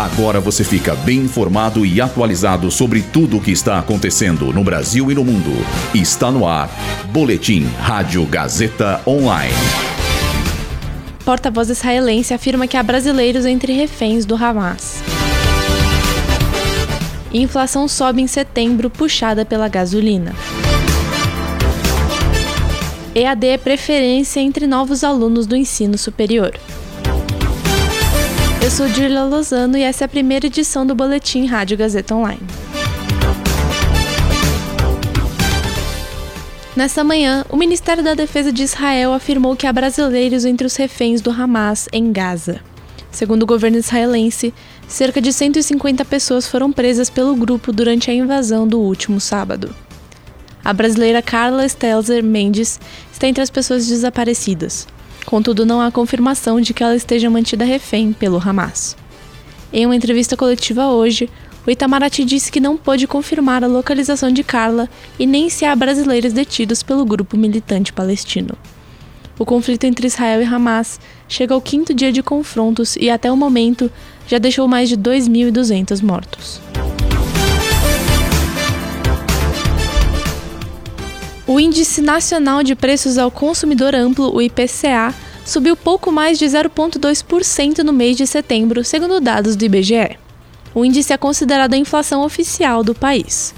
Agora você fica bem informado e atualizado sobre tudo o que está acontecendo no Brasil e no mundo. Está no ar. Boletim Rádio Gazeta Online. Porta-voz israelense afirma que há brasileiros entre reféns do Hamas. Inflação sobe em setembro, puxada pela gasolina. EAD é preferência entre novos alunos do ensino superior. Eu sou Dirla Lozano e essa é a primeira edição do Boletim Rádio Gazeta Online. Nessa manhã, o Ministério da Defesa de Israel afirmou que há brasileiros entre os reféns do Hamas em Gaza. Segundo o governo israelense, cerca de 150 pessoas foram presas pelo grupo durante a invasão do último sábado. A brasileira Carla Stelzer Mendes está entre as pessoas desaparecidas. Contudo, não há confirmação de que ela esteja mantida refém pelo Hamas. Em uma entrevista coletiva hoje, o Itamaraty disse que não pôde confirmar a localização de Carla e nem se há brasileiros detidos pelo grupo militante palestino. O conflito entre Israel e Hamas chega ao quinto dia de confrontos e, até o momento, já deixou mais de 2.200 mortos. O Índice Nacional de Preços ao Consumidor Amplo, o IPCA, subiu pouco mais de 0,2% no mês de setembro, segundo dados do IBGE. O índice é considerado a inflação oficial do país.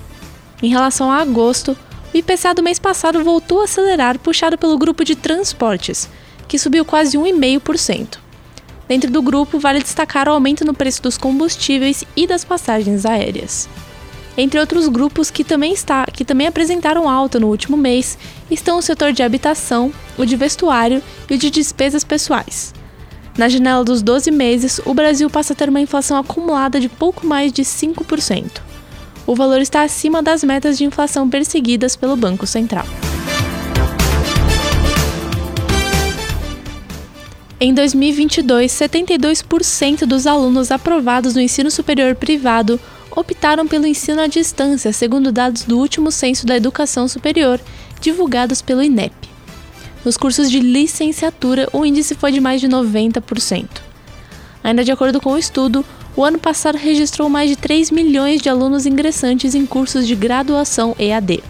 Em relação a agosto, o IPCA do mês passado voltou a acelerar, puxado pelo grupo de transportes, que subiu quase 1,5%. Dentro do grupo, vale destacar o aumento no preço dos combustíveis e das passagens aéreas. Entre outros grupos que também, está, que também apresentaram alta no último mês estão o setor de habitação, o de vestuário e o de despesas pessoais. Na janela dos 12 meses, o Brasil passa a ter uma inflação acumulada de pouco mais de 5%. O valor está acima das metas de inflação perseguidas pelo Banco Central. Em 2022, 72% dos alunos aprovados no ensino superior privado optaram pelo ensino à distância, segundo dados do último censo da educação superior, divulgados pelo INEP. Nos cursos de licenciatura, o índice foi de mais de 90%. Ainda de acordo com o estudo, o ano passado registrou mais de 3 milhões de alunos ingressantes em cursos de graduação EAD.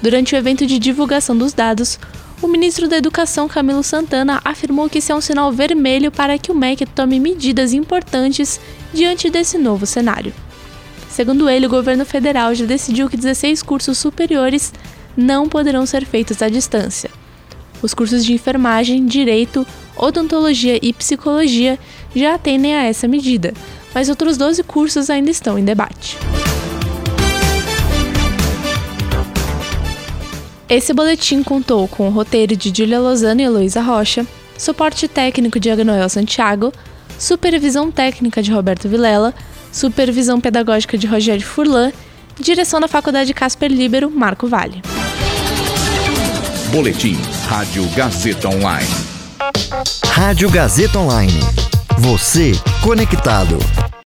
Durante o evento de divulgação dos dados, o ministro da Educação, Camilo Santana, afirmou que isso é um sinal vermelho para que o MEC tome medidas importantes diante desse novo cenário. Segundo ele, o governo federal já decidiu que 16 cursos superiores não poderão ser feitos à distância. Os cursos de enfermagem, direito, odontologia e psicologia já atendem a essa medida, mas outros 12 cursos ainda estão em debate. Esse boletim contou com o roteiro de Julia Lozano e Heloísa Rocha, suporte técnico de Agnoel Santiago, supervisão técnica de Roberto Vilela, supervisão pedagógica de Rogério Furlan e direção da Faculdade Casper Libero, Marco Vale. Boletim Rádio Gazeta Online. Rádio Gazeta Online. Você conectado.